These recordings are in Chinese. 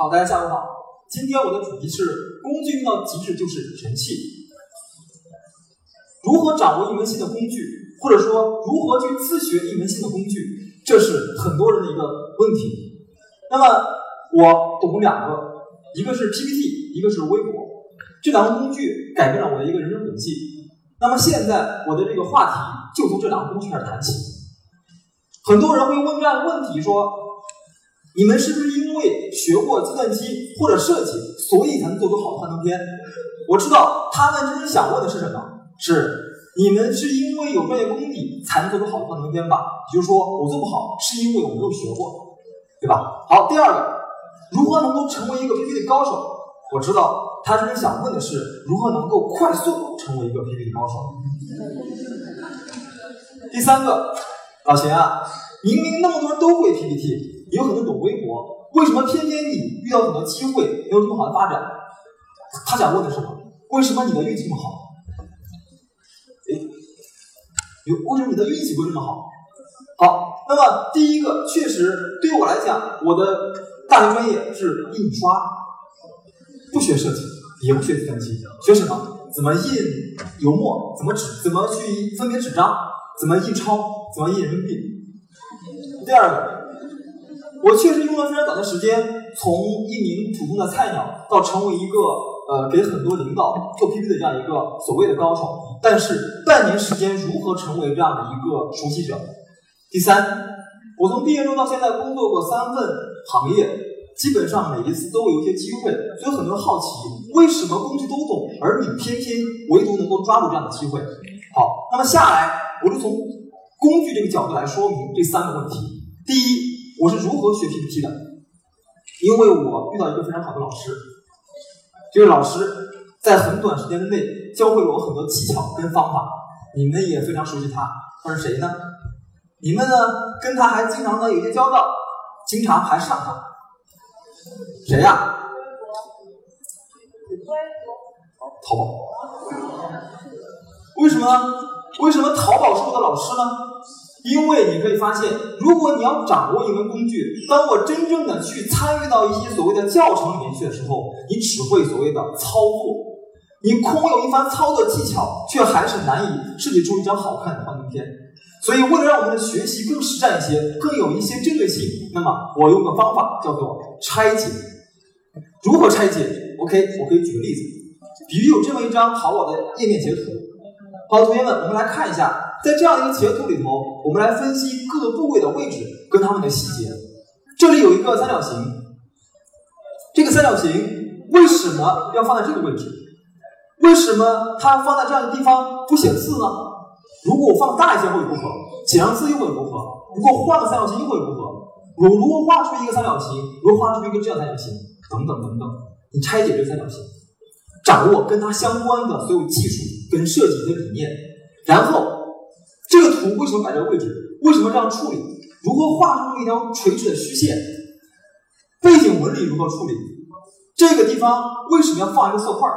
好，大家下午好。今天我的主题是工具用到极致就是神器。如何掌握一门新的工具，或者说如何去自学一门新的工具，这是很多人的一个问题。那么我懂两个，一个是 PPT，一个是微博。这两个工具改变了我的一个人生轨迹。那么现在我的这个话题就从这两个工具开始谈起。很多人会问这样的问题说。你们是不是因为学过计算机或者设计，所以才能做出好的幻灯片？我知道他们真正想问的是什么？是你们是因为有专业功底才能做出好的幻灯片吧？也就是说，我做不好是因为我没有学过，对吧？好，第二个，如何能够成为一个 PPT 高手？我知道他真正想问的是如何能够快速成为一个 PPT 高手。第三个，老秦啊，明明那么多人都会 PPT。有可能懂微博，为什么偏偏你遇到很多机会没有这么好的发展？他想问的是什么？为什么你的运气这么好？哎，有为什么你的运气会这么好？好，那么第一个确实对我来讲，我的大学专业是印刷，不学设计，也不学计算机，学什么？怎么印油墨？怎么纸？怎么去分别纸张？怎么印钞？怎么印人民币？第二个。我确实用了非常短的时间，从一名普通的菜鸟到成为一个呃给很多领导做 PPT 的这样一个所谓的高手。但是半年时间如何成为这样的一个熟悉者？第三，我从毕业中到现在工作过三份行业，基本上每一次都有一些机会，所以很多人好奇为什么工具都懂，而你偏偏唯独能够抓住这样的机会。好，那么下来我就从工具这个角度来说明这三个问题。第一。我是如何学 PPT 的？因为我遇到一个非常好的老师，这位老师在很短时间内教会了我很多技巧跟方法。你们也非常熟悉他，他是谁呢？你们呢跟他还经常呢有些交道，经常还上他。谁呀？淘宝。为什么？为什么淘宝是我的老师呢？因为你可以发现，如果你要掌握一门工具，当我真正的去参与到一些所谓的教程里面去的时候，你只会所谓的操作，你空有一番操作技巧，却还是难以设计出一张好看的幻灯片。所以，为了让我们的学习更实战一些，更有一些针对性，那么我用个方法叫做拆解。如何拆解？OK，我可以举个例子，比如有这么一张淘宝的页面截图。好的，同学们，我们来看一下。在这样一个截图里头，我们来分析各个部位的位置跟它们的细节。这里有一个三角形，这个三角形为什么要放在这个位置？为什么它放在这样的地方不写字呢？如果我放大一些会如何？写上字又会如何？如果换个三角形又会如何？我如何画出一个三角形？如何画出一个这样三角形？等等等等。你拆解这个三角形，掌握跟它相关的所有技术跟设计的理念，然后。这个图为什么摆这个位置？为什么这样处理？如何画出一条垂直的虚线？背景纹理如何处理？这个地方为什么要放一个色块？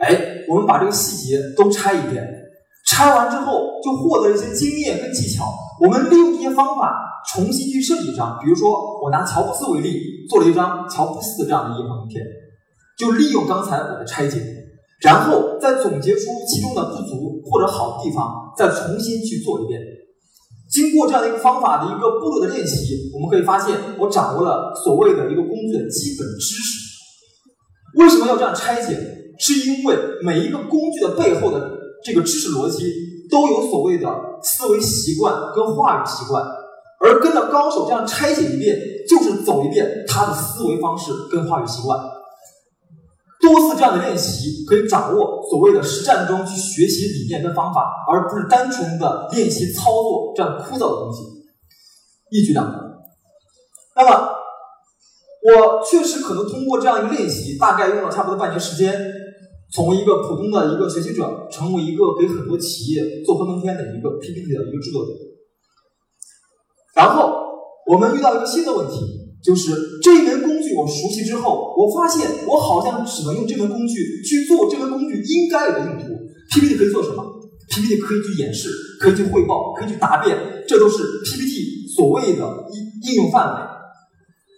哎，我们把这个细节都拆一遍，拆完之后就获得一些经验跟技巧。我们利用这些方法重新去设计一张，比如说我拿乔布斯为例，做了一张乔布斯的这样的一个影片，就利用刚才我的拆解。然后再总结出其中的不足或者好的地方，再重新去做一遍。经过这样的一个方法的一个步骤的练习，我们可以发现，我掌握了所谓的一个工具的基本知识。为什么要这样拆解？是因为每一个工具的背后的这个知识逻辑都有所谓的思维习惯跟话语习惯，而跟着高手这样拆解一遍，就是走一遍他的思维方式跟话语习惯。多次这样的练习，可以掌握所谓的实战中去学习理念跟方法，而不是单纯的练习操作这样枯燥的东西。一举两得。那么，我确实可能通过这样一个练习，大概用了差不多半年时间，从一个普通的一个学习者，成为一个给很多企业做幻灯片的一个 PPT 的一个制作者。然后，我们遇到一个新的问题。就是这门工具我熟悉之后，我发现我好像只能用这门工具去做这门工具应该有的用途。PPT 可以做什么？PPT 可以去演示，可以去汇报，可以去答辩，这都是 PPT 所谓的应应用范围。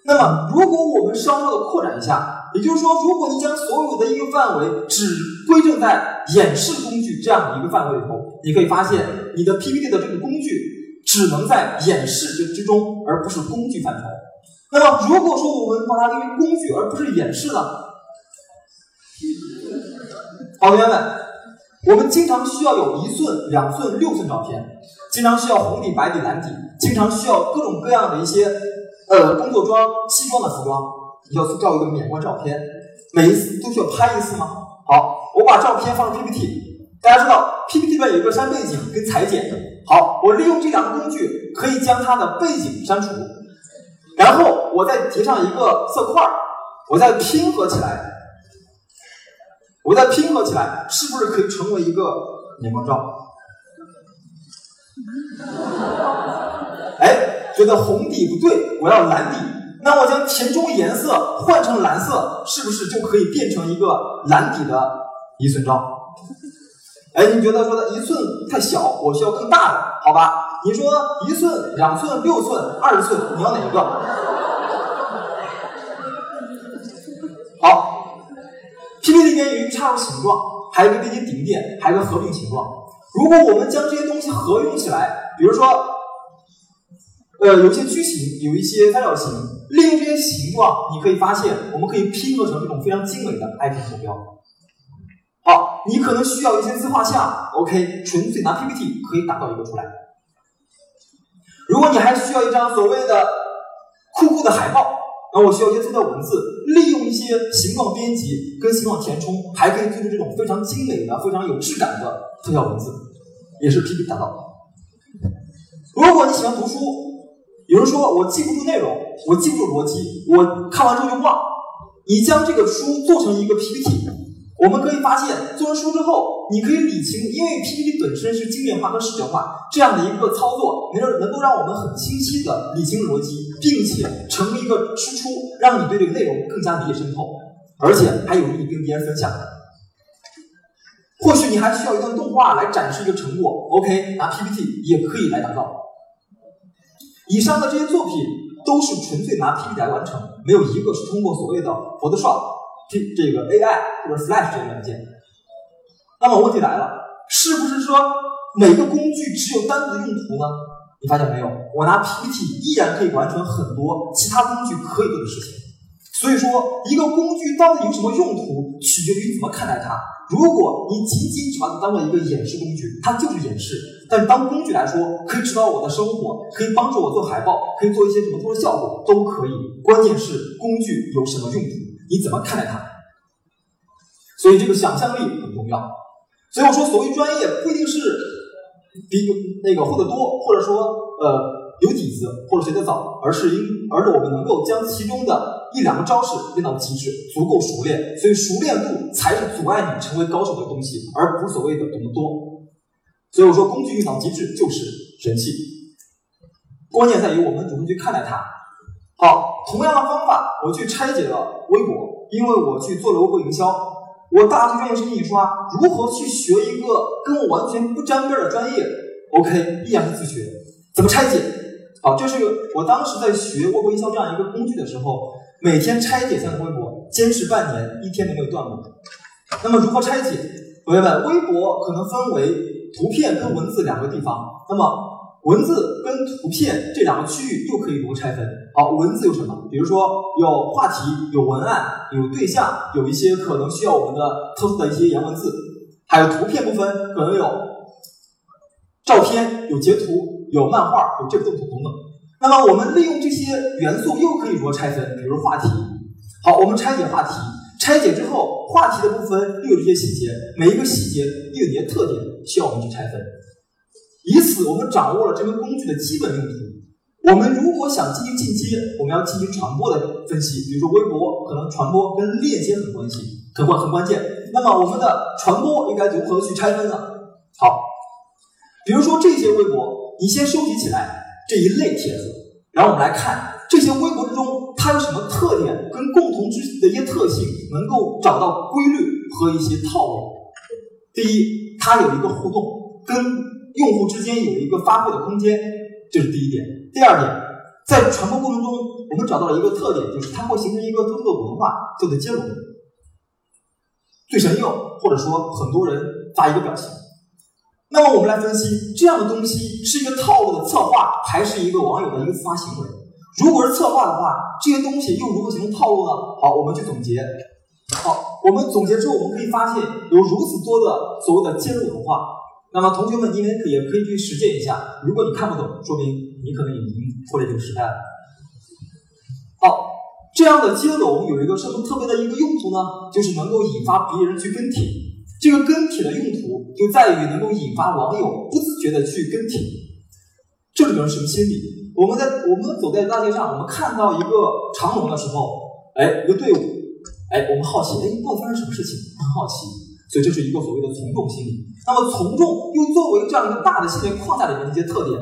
那么，如果我们稍稍的扩展一下，也就是说，如果你将所有的应用范围只归正在演示工具这样的一个范围里头，你可以发现你的 PPT 的这个工具只能在演示之之中，而不是工具范畴。那么，如果说我们把它定为工具而不是演示呢？好，同学们，我们经常需要有一寸、两寸、六寸照片，经常需要红底、白底、蓝底，经常需要各种各样的一些呃工作装、西装的服装，要照一个免冠照片，每一次都需要拍一次吗？好，我把照片放 PPT，大家知道 PPT 里面有一个删背景跟裁剪，好，我利用这两个工具可以将它的背景删除，然后我再叠上一个色块，我再拼合起来。我再拼合起来，是不是可以成为一个美光照？哎，觉得红底不对，我要蓝底，那我将填充颜色换成蓝色，是不是就可以变成一个蓝底的一寸照？哎，你觉得说的一寸太小，我需要更大的，好吧？你说一寸、两寸、六寸、二十寸，你要哪一个？好。PPT 里面有一个插入形状，还有一个背景顶点，还有一个合并形状。如果我们将这些东西合用起来，比如说，呃，有一些矩形，有一些三角形，利用这些形状，你可以发现，我们可以拼合成这种非常精美的 IP 图标。好，你可能需要一些自画像，OK，纯粹拿 PPT 可以打造一个出来。如果你还需要一张所谓的酷酷的海报。那我需要一些特效文字，利用一些形状编辑跟形状填充，还可以做出这种非常精美的、非常有质感的特效文字，也是 PPT 打造的。如果你喜欢读书，有人说我记不住内容，我记不住逻辑，我看完之后就忘，你将这个书做成一个 PPT。我们可以发现，做完书之后，你可以理清，因为 PPT 本身是经典化和视觉化这样的一个操作，能让能够让我们很清晰的理清逻辑，并且成为一个输出，让你对这个内容更加理解深透，而且还有利于跟别人分享。或许你还需要一段动画来展示一个成果，OK，拿 PPT 也可以来打造。以上的这些作品都是纯粹拿 PPT 来完成，没有一个是通过所谓的 Photoshop。这这个 AI 或者 Flash 这个软件，那么问题来了，是不是说每个工具只有单独的用途呢？你发现没有？我拿 PPT 依然可以完成很多其他工具可以做的事情。所以说，一个工具到底有什么用途，取决于你怎么看待它。如果你仅仅只把它当做一个演示工具，它就是演示；但当工具来说，可以指导我的生活，可以帮助我做海报，可以做一些什么特殊效果，都可以。关键是工具有什么用途。你怎么看待它？所以这个想象力很重要。所以我说，所谓专业不一定是比那个会的多，或者说呃有底子或者学得早，而是因而是我们能够将其中的一两个招式练到极致，足够熟练。所以熟练度才是阻碍你成为高手的东西，而不是所谓的懂得多。所以我说，工具用到极致就是神器。关键在于我们怎么去看待它。好，同样的方法，我去拆解了微博，因为我去做了微博营销。我大学专业是印刷，如何去学一个跟我完全不沾边的专业？OK，依然是自学。怎么拆解？好，这是我当时在学微博营销这样一个工具的时候，每天拆解三个微博，坚持半年，一天都没有断过。那么如何拆解？同学们，微博可能分为图片跟文字两个地方。那么文字跟图片这两个区域又可以如何拆分？好，文字有什么？比如说有话题、有文案、有对象，有一些可能需要我们的特殊的一些言文字，还有图片部分可能有照片、有截图、有漫画、有这个动图等等。那么我们利用这些元素又可以如何拆分？比如话题，好，我们拆解话题，拆解之后，话题的部分又有这些细节，每一个细节又有一些特点，需要我们去拆分。以此，我们掌握了这个工具的基本用途。我们如果想进行进阶，我们要进行传播的分析。比如说微博，可能传播跟链接很关系，很关很关键。那么我们的传播应该如何去拆分呢？好，比如说这些微博，你先收集起来这一类帖子，然后我们来看这些微博之中它有什么特点跟共同之的一些特性，能够找到规律和一些套路。第一，它有一个互动跟。用户之间有一个发挥的空间，这是第一点。第二点，在传播过程中，我们找到了一个特点，就是它会形成一个特殊的文化，叫做接龙。最神用，或者说很多人发一个表情。那么我们来分析，这样的东西是一个套路的策划，还是一个网友的一个自发行为？如果是策划的话，这些东西又如何形成套路呢？好，我们去总结。好，我们总结之后，我们可以发现有如此多的所谓的接龙文化。那么同学们，你们可也可以去实践一下。如果你看不懂，说明你可能已经脱离这个时代了。好，这样的接龙有一个什么特别的一个用途呢？就是能够引发别人去跟帖。这个跟帖的用途就在于能够引发网友不自觉的去跟帖。这里面是什么心理？我们在我们走在大街上，我们看到一个长龙的时候，哎，一个队伍，哎，我们好奇，哎，到底发生什么事情？很好奇。所以这是一个所谓的从众心理。那么从众又作为这样一个大的心理框架里面的一些特点，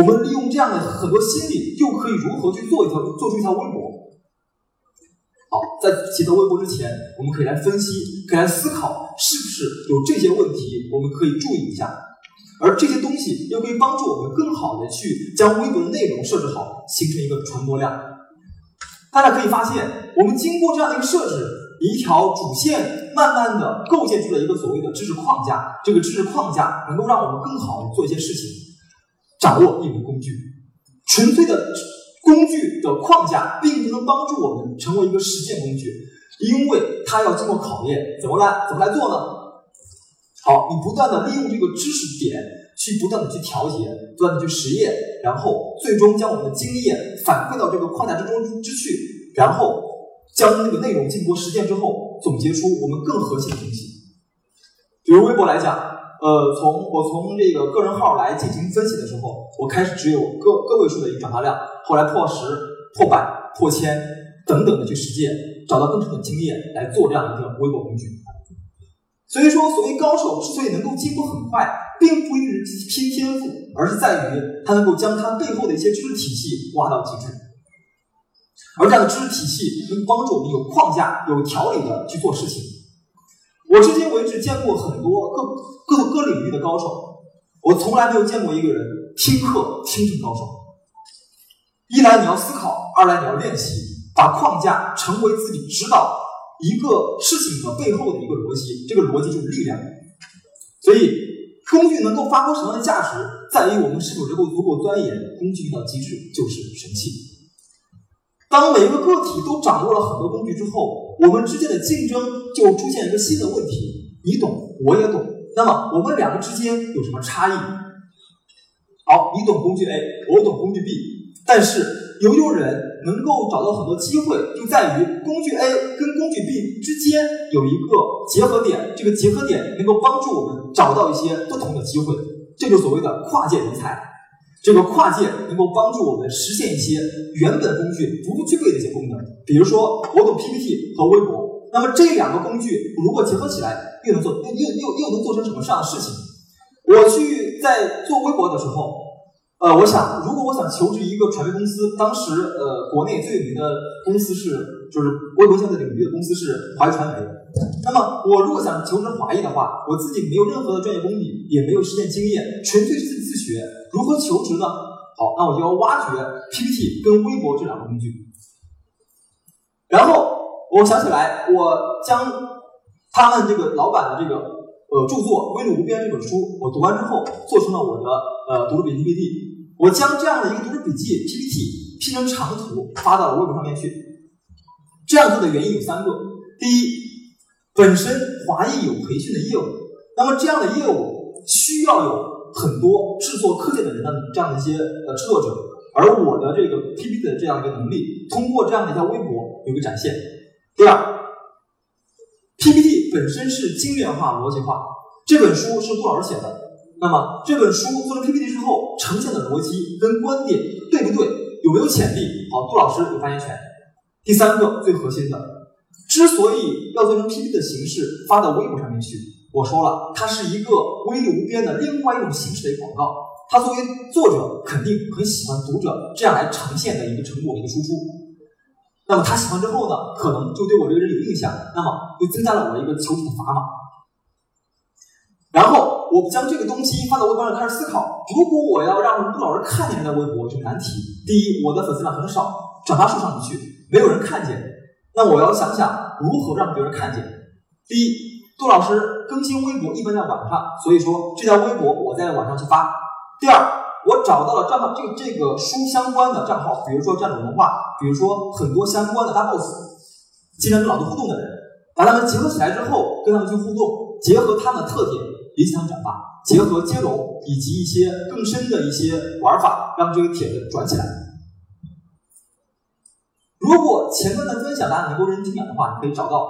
我们利用这样的很多心理，又可以如何去做一条做出一条微博？好，在写到微博之前，我们可以来分析，可以来思考，是不是有这些问题，我们可以注意一下。而这些东西又可以帮助我们更好的去将微博的内容设置好，形成一个传播量。大家可以发现，我们经过这样的一个设置。一条主线，慢慢的构建出了一个所谓的知识框架。这个知识框架能够让我们更好的做一些事情，掌握一门工具。纯粹的工具的框架，并不能帮助我们成为一个实践工具，因为它要经过考验。怎么来？怎么来做呢？好，你不断的利用这个知识点，去不断的去调节，不断的去实验，然后最终将我们的经验反馈到这个框架之中之去，然后。将这个内容经过实践之后，总结出我们更核心的东西。比如微博来讲，呃，从我从这个个人号来进行分析的时候，我开始只有个个位数的一个转发量，后来破十、破百、破千等等的去实践，找到更多的经验来做这样一个微博工具。所以说，所谓高手之所以能够进步很快，并不一定是拼天赋，而是在于他能够将他背后的一些知识体系挖到极致。而这样的知识体系能帮助我们有框架、有条理的去做事情。我至今为止见过很多各各各领域的高手，我从来没有见过一个人听课听成高手。一来你要思考，二来你要练习，把框架成为自己指导一个事情的背后的一个逻辑，这个逻辑就是力量。所以，工具能够发挥什么样的价值，在于我们是否能够足够钻研工具遇到机制就是神器。当每一个个体都掌握了很多工具之后，我们之间的竞争就出现一个新的问题：你懂，我也懂。那么我们两个之间有什么差异？好，你懂工具 A，我懂工具 B，但是有有人能够找到很多机会，就在于工具 A 跟工具 B 之间有一个结合点，这个结合点能够帮助我们找到一些不同的机会，这就所谓的跨界人才。这个跨界能够帮助我们实现一些原本工具不具备的一些功能，比如说我懂 PPT 和微博，那么这两个工具如果结合起来，又能做又又又又能做成什么样的事情？我去在做微博的时候，呃，我想如果我想求职一个传媒公司，当时呃国内最有名的公司是就是微博现在领域的公司是华谊传媒。那么我如果想求职华谊的话，我自己没有任何的专业功底，也没有实践经验，纯粹是自己自学。如何求职呢？好，那我就要挖掘 PPT 跟微博这两个工具。然后我想起来，我将他们这个老板的这个呃著作《威力无边》这本书，我读完之后，做成了我的呃读书笔记 PPT。我将这样的一个读书笔记 PPT 拼成长图发到了微博上面去。这样做的原因有三个：第一，本身华谊有培训的业务，那么这样的业务需要有很多制作课件的人的这样的一些呃制作者，而我的这个 PPT 的这样一个能力，通过这样的一条微博有个展现。第二本身是精炼化、逻辑化，这本书是杜老师写的，那么这本书做成 PPT 之后呈现的逻辑跟观点对不对，有没有潜力？好，杜老师有发言权。第三个最核心的。之所以要做成 PPT 的形式发到微博上面去，我说了，它是一个威力无边的另外一种形式的广告。它作为作者肯定很喜欢读者这样来呈现的一个成果一个输出。那么他喜欢之后呢，可能就对我这个人有印象，那么就增加了我的一个求职的砝码。然后我将这个东西放到微博上开始思考，如果我要让杜老师看见这条微博，这个难题。第一，我的粉丝量很少，转发数上不去，没有人看见。那我要想想如何让别人看见。第一，杜老师更新微博一般在晚上，所以说这条微博我在晚上去发。第二，找到了账号这这个书相关的账号，比如说这样的文化，比如说很多相关的大 boss，经常跟老师互动的人，把他们结合起来之后，跟他们去互动，结合他们的特点引起他们转发，结合接龙以及一些更深的一些玩法，让这个帖子转起来。如果前面的分享大家能够认真听讲的话，你可以找到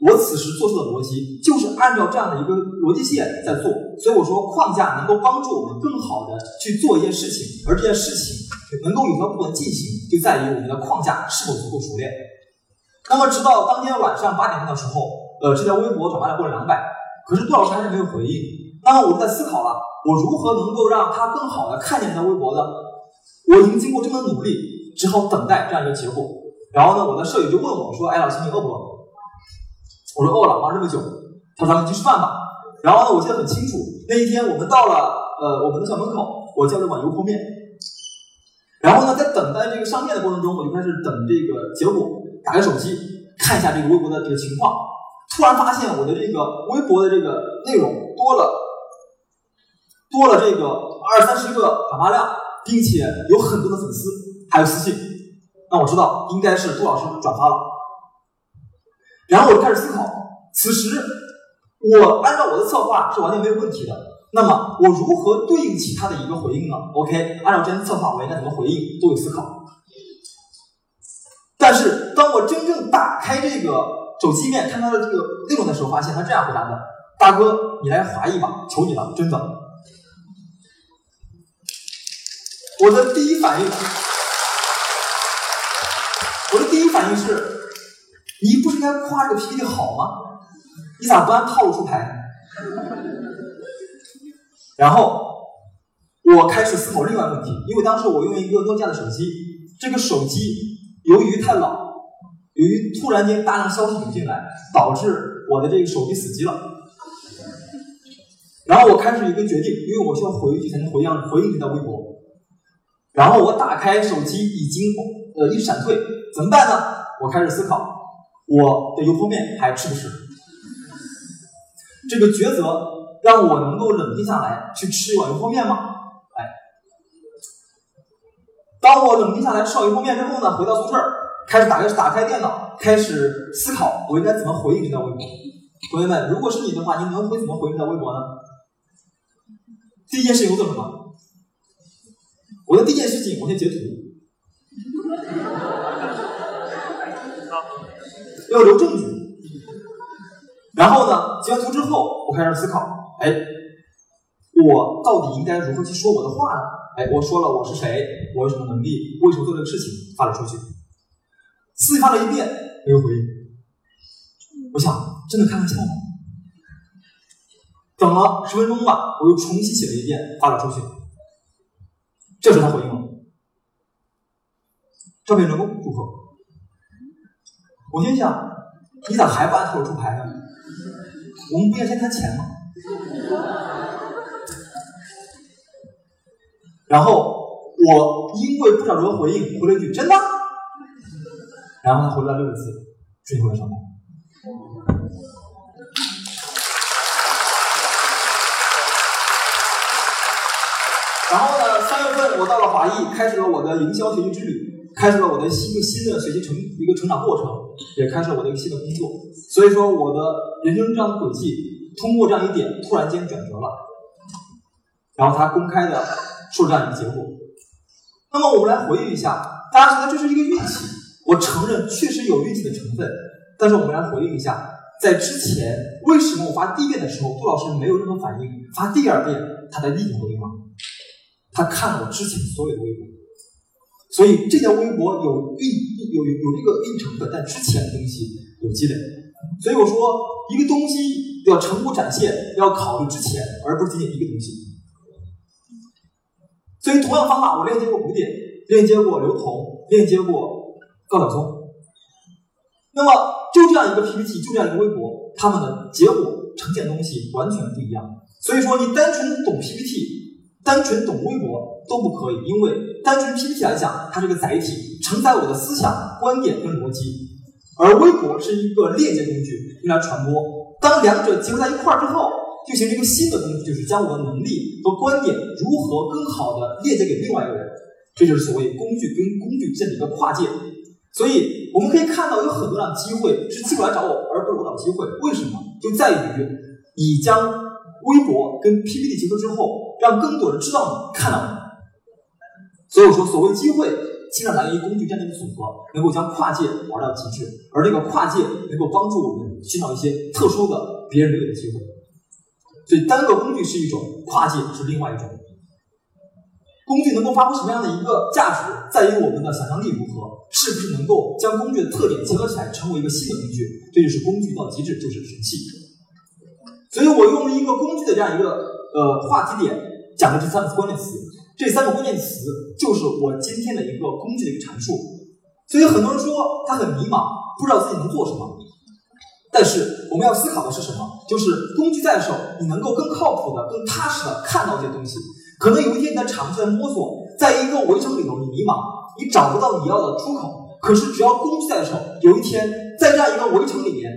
我此时做出的逻辑，就是按照这样的一个逻辑线在做。所以我说框架能够帮助我们更好的去做一件事情，而这件事情能够有条不紊进行，就在于我们的框架是否足够熟练。那么直到当天晚上八点钟的时候，呃，这条微博转发了过了两百，可是杜老师还是没有回应。那么我就在思考了，我如何能够让他更好的看见这条微博呢？我已经经过这么努力，只好等待这样一个结果。然后呢，我的舍友就问我说：“哎，老师，你饿不饿？”我说：“饿了，忙这么久。”他说：“咱们去吃饭吧。”然后呢，我记得很清楚，那一天我们到了呃我们的校门口，我叫了碗油泼面。然后呢，在等待这个上面的过程中，我就开始等这个结果，打开手机看一下这个微博的这个情况。突然发现我的这个微博的这个内容多了，多了这个二三十个转发量，并且有很多的粉丝，还有私信。那我知道应该是杜老师转发了，然后我就开始思考，此时我按照我的策划是完全没有问题的。那么我如何对应起他的一个回应呢？OK，按照之前的策划，我应该怎么回应都有思考。但是当我真正打开这个手机面看他的这个内容的时候，发现他这样回答的：“大哥，你来华谊吧，求你了，真的。”我的第一反应。我的第一反应是，你不是应该夸这个 PPT 好吗？你咋不按套路出牌？然后我开始思考另外问题，因为当时我用一个诺基亚的手机，这个手机由于太老，由于突然间大量消息涌进来，导致我的这个手机死机了。然后我开始一个决定，因为我需要回去才能回应回应这条微博。然后我打开手机，已经呃一闪退。怎么办呢？我开始思考，我的油泼面还吃不吃？这个抉择让我能够冷静下来去吃一碗油泼面吗？哎，当我冷静下来吃完油泼面之后呢，回到宿舍，开始打开打开电脑，开始思考我应该怎么回应这条微博。同学们，如果是你的话，你能会怎么回应这条微博呢？第一件事情做什么？我的第一件事情，我先截图。要留证据，然后呢？截完图之后，我开始思考，哎，我到底应该如何去说我的话呢？哎，我说了我是谁，我有什么能力，为什么做这个事情，发了出去，思发了一遍，没有回应。我想，真的开玩笑吗？等了十分钟吧，我又重新写了一遍，发了出去。这时他回应了，这位成功，祝贺。我心想，你咋还不按套路出牌呢？我们不应该先谈钱吗？然后我因为不知道如何回应，回了一句“真的”，然后他回了六个字：“追回来上班。”然后呢，三月份我到了华谊，开始了我的营销学习之旅。开始了我的新一个新的学习成一个成长过程，也开始了我的一个新的工作。所以说，我的人生这样的轨迹，通过这样一点突然间转折了。然后他公开的说这样一个结果。那么我们来回忆一下，大家觉得这是一个运气？我承认确实有运气的成分。但是我们来回忆一下，在之前为什么我发第一遍的时候，杜老师没有任何反应？发第二遍，他在立即回应吗？他看了我之前所有的微博。所以这条微博有运有有有这个运成分，但之前的东西有积累。所以我说，一个东西要成果展现，要考虑之前，而不是仅仅一个东西。所以同样方法，我链接过古典，链接过刘同，链接过高晓松。那么就这样一个 PPT，就这样一个微博，他们的结果呈现东西完全不一样。所以说，你单纯懂 PPT，单纯懂微博都不可以，因为单纯 PPT 来讲，它是个载体，承载我的思想、观点跟逻辑，而微博是一个链接工具，用来传播。当两者结合在一块儿之后，就形成一个新的工具，就是将我的能力和观点如何更好的链接给另外一个人。这就是所谓工具跟工具之间的一个跨界。所以我们可以看到，有很多样的机会是机会来找我，而不是我找机会。为什么？就在于你将。微博跟 PPT 结合之后，让更多人知道你、看到你。所以我说，所谓机会，经常来源于工具这样的组合，能够将跨界玩到极致。而这个跨界能够帮助我们寻找一些特殊的、别人没有的机会。所以，单个工具是一种，跨界是另外一种。工具能够发挥什么样的一个价值，在于我们的想象力如何，是不是能够将工具的特点结合起来，成为一个新的工具。这就是工具到极致，就是神器。所以我用了一个工具的这样一个呃话题点，讲的这三个关键词，这三个关键词就是我今天的一个工具的一个阐述。所以很多人说他很迷茫，不知道自己能做什么。但是我们要思考的是什么？就是工具在手，你能够更靠谱的、更踏实的看到这些东西。可能有一天你在尝试在摸索，在一个围城里头你迷茫，你找不到你要的出口。可是只要工具在手，有一天在这样一个围城里面，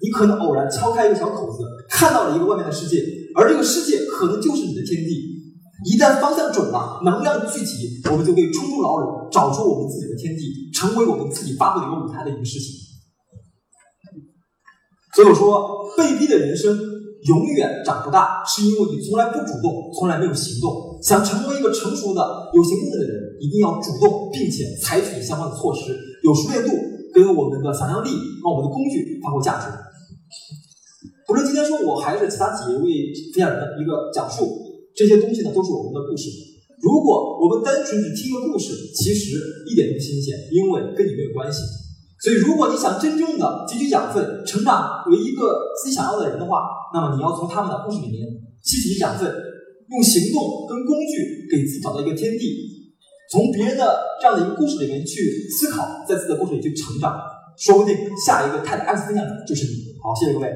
你可能偶然敲开一个小口子。看到了一个外面的世界，而这个世界可能就是你的天地。一旦方向准了，能量聚集，我们就可以冲出牢笼，找出我们自己的天地，成为我们自己发挥的一个舞台的一个事情。所以我说，被逼的人生永远长不大，是因为你从来不主动，从来没有行动。想成为一个成熟的、有行动力的人，一定要主动，并且采取相关的措施，有熟练度，跟我们的想象力，让我们的工具发挥价值。不论今天说我还是其他几位分享人的一个讲述，这些东西呢都是我们的故事。如果我们单纯只听个故事，其实一点都不新鲜，因为跟你没有关系。所以，如果你想真正的汲取养分，成长为一个自己想要的人的话，那么你要从他们的故事里面吸取养分，用行动跟工具给自己找到一个天地，从别人的这样的一个故事里面去思考，在自己的故事里去成长，说不定下一个泰的 X 分享者就是你。好，谢谢各位。